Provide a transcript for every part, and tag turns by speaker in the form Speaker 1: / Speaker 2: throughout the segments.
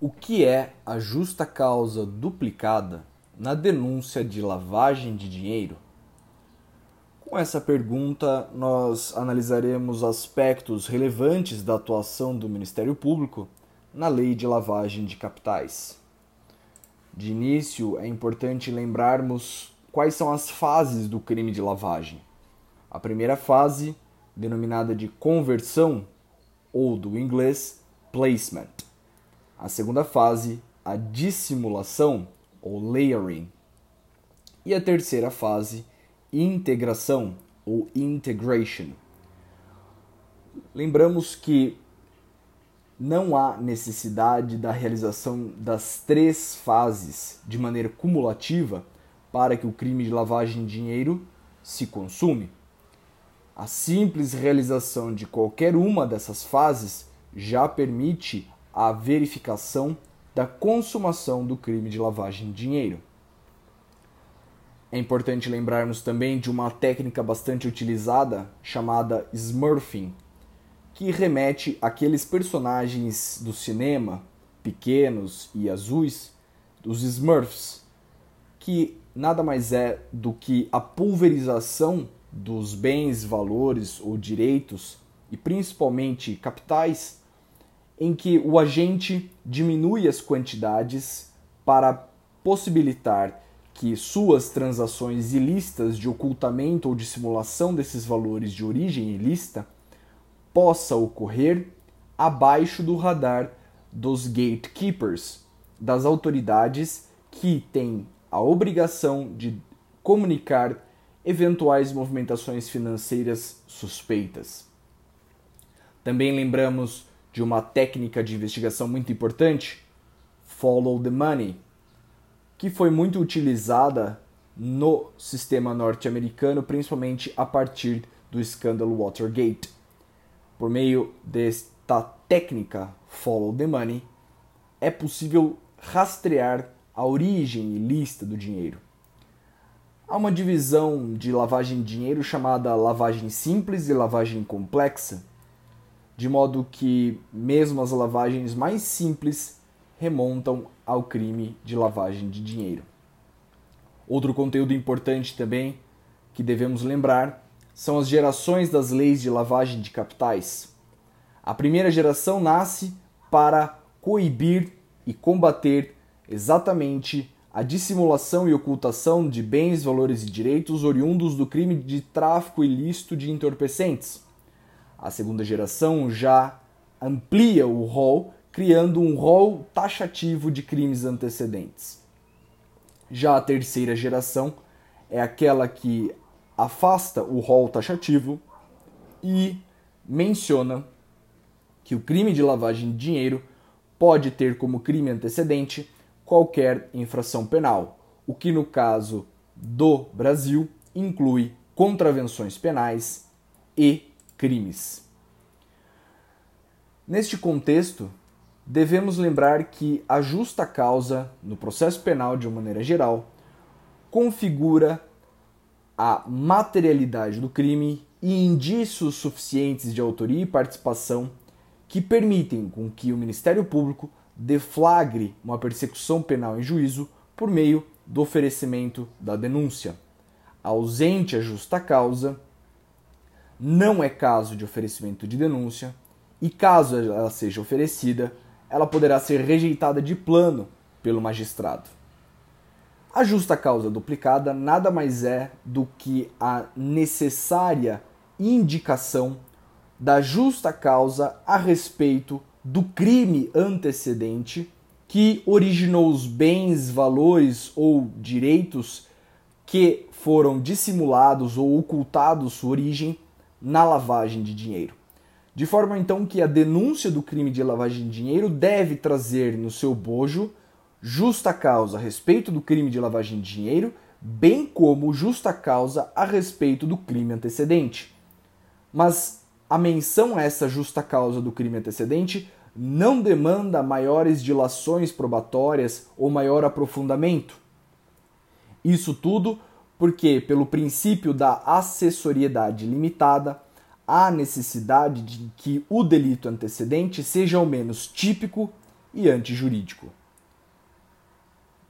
Speaker 1: O que é a justa causa duplicada na denúncia de lavagem de dinheiro? Com essa pergunta, nós analisaremos aspectos relevantes da atuação do Ministério Público na lei de lavagem de capitais. De início, é importante lembrarmos quais são as fases do crime de lavagem. A primeira fase, denominada de conversão, ou do inglês placement. A segunda fase, a dissimulação ou layering. E a terceira fase, integração ou integration. Lembramos que não há necessidade da realização das três fases de maneira cumulativa para que o crime de lavagem de dinheiro se consume. A simples realização de qualquer uma dessas fases já permite a verificação da consumação do crime de lavagem de dinheiro. É importante lembrarmos também de uma técnica bastante utilizada chamada smurfing, que remete àqueles personagens do cinema, pequenos e azuis, os Smurfs, que nada mais é do que a pulverização dos bens, valores ou direitos, e principalmente capitais, em que o agente diminui as quantidades para possibilitar que suas transações ilícitas de ocultamento ou dissimulação desses valores de origem ilícita possa ocorrer abaixo do radar dos gatekeepers, das autoridades que têm a obrigação de comunicar eventuais movimentações financeiras suspeitas. Também lembramos de uma técnica de investigação muito importante, Follow the Money, que foi muito utilizada no sistema norte-americano, principalmente a partir do escândalo Watergate. Por meio desta técnica Follow the Money, é possível rastrear a origem ilícita do dinheiro. Há uma divisão de lavagem de dinheiro chamada lavagem simples e lavagem complexa, de modo que mesmo as lavagens mais simples remontam ao crime de lavagem de dinheiro. Outro conteúdo importante também que devemos lembrar são as gerações das leis de lavagem de capitais. A primeira geração nasce para coibir e combater exatamente a dissimulação e ocultação de bens, valores e direitos oriundos do crime de tráfico ilícito de entorpecentes. A segunda geração já amplia o rol, criando um rol taxativo de crimes antecedentes. Já a terceira geração é aquela que afasta o rol taxativo e menciona que o crime de lavagem de dinheiro pode ter como crime antecedente qualquer infração penal, o que no caso do Brasil inclui contravenções penais e crimes. Neste contexto, devemos lembrar que a justa causa, no processo penal de uma maneira geral, configura a materialidade do crime e indícios suficientes de autoria e participação que permitem com que o Ministério Público deflagre uma persecução penal em juízo por meio do oferecimento da denúncia. Ausente a justa causa, não é caso de oferecimento de denúncia e, caso ela seja oferecida, ela poderá ser rejeitada de plano pelo magistrado. A justa causa duplicada nada mais é do que a necessária indicação da justa causa a respeito do crime antecedente que originou os bens, valores ou direitos que foram dissimulados ou ocultados sua origem na lavagem de dinheiro. De forma então que a denúncia do crime de lavagem de dinheiro deve trazer no seu bojo justa causa a respeito do crime de lavagem de dinheiro, bem como justa causa a respeito do crime antecedente. Mas a menção a essa justa causa do crime antecedente não demanda maiores dilações probatórias ou maior aprofundamento. Isso tudo porque, pelo princípio da acessoriedade limitada, há necessidade de que o delito antecedente seja ao menos típico e antijurídico.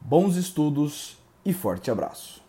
Speaker 1: Bons estudos e forte abraço.